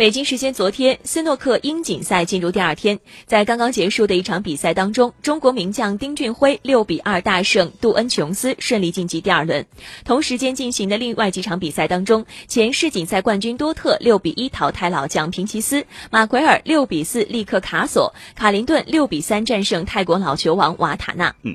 北京时间昨天斯诺克英锦赛进入第二天在刚刚结束的一场比赛当中中国名将丁俊晖六比二大胜杜恩琼斯顺利晋级第二轮。同时间进行的另外几场比赛当中前世锦赛冠军多特六比一淘汰老将平奇斯马奎尔六比四力克卡索卡林顿六比三战胜泰国老球王瓦塔纳。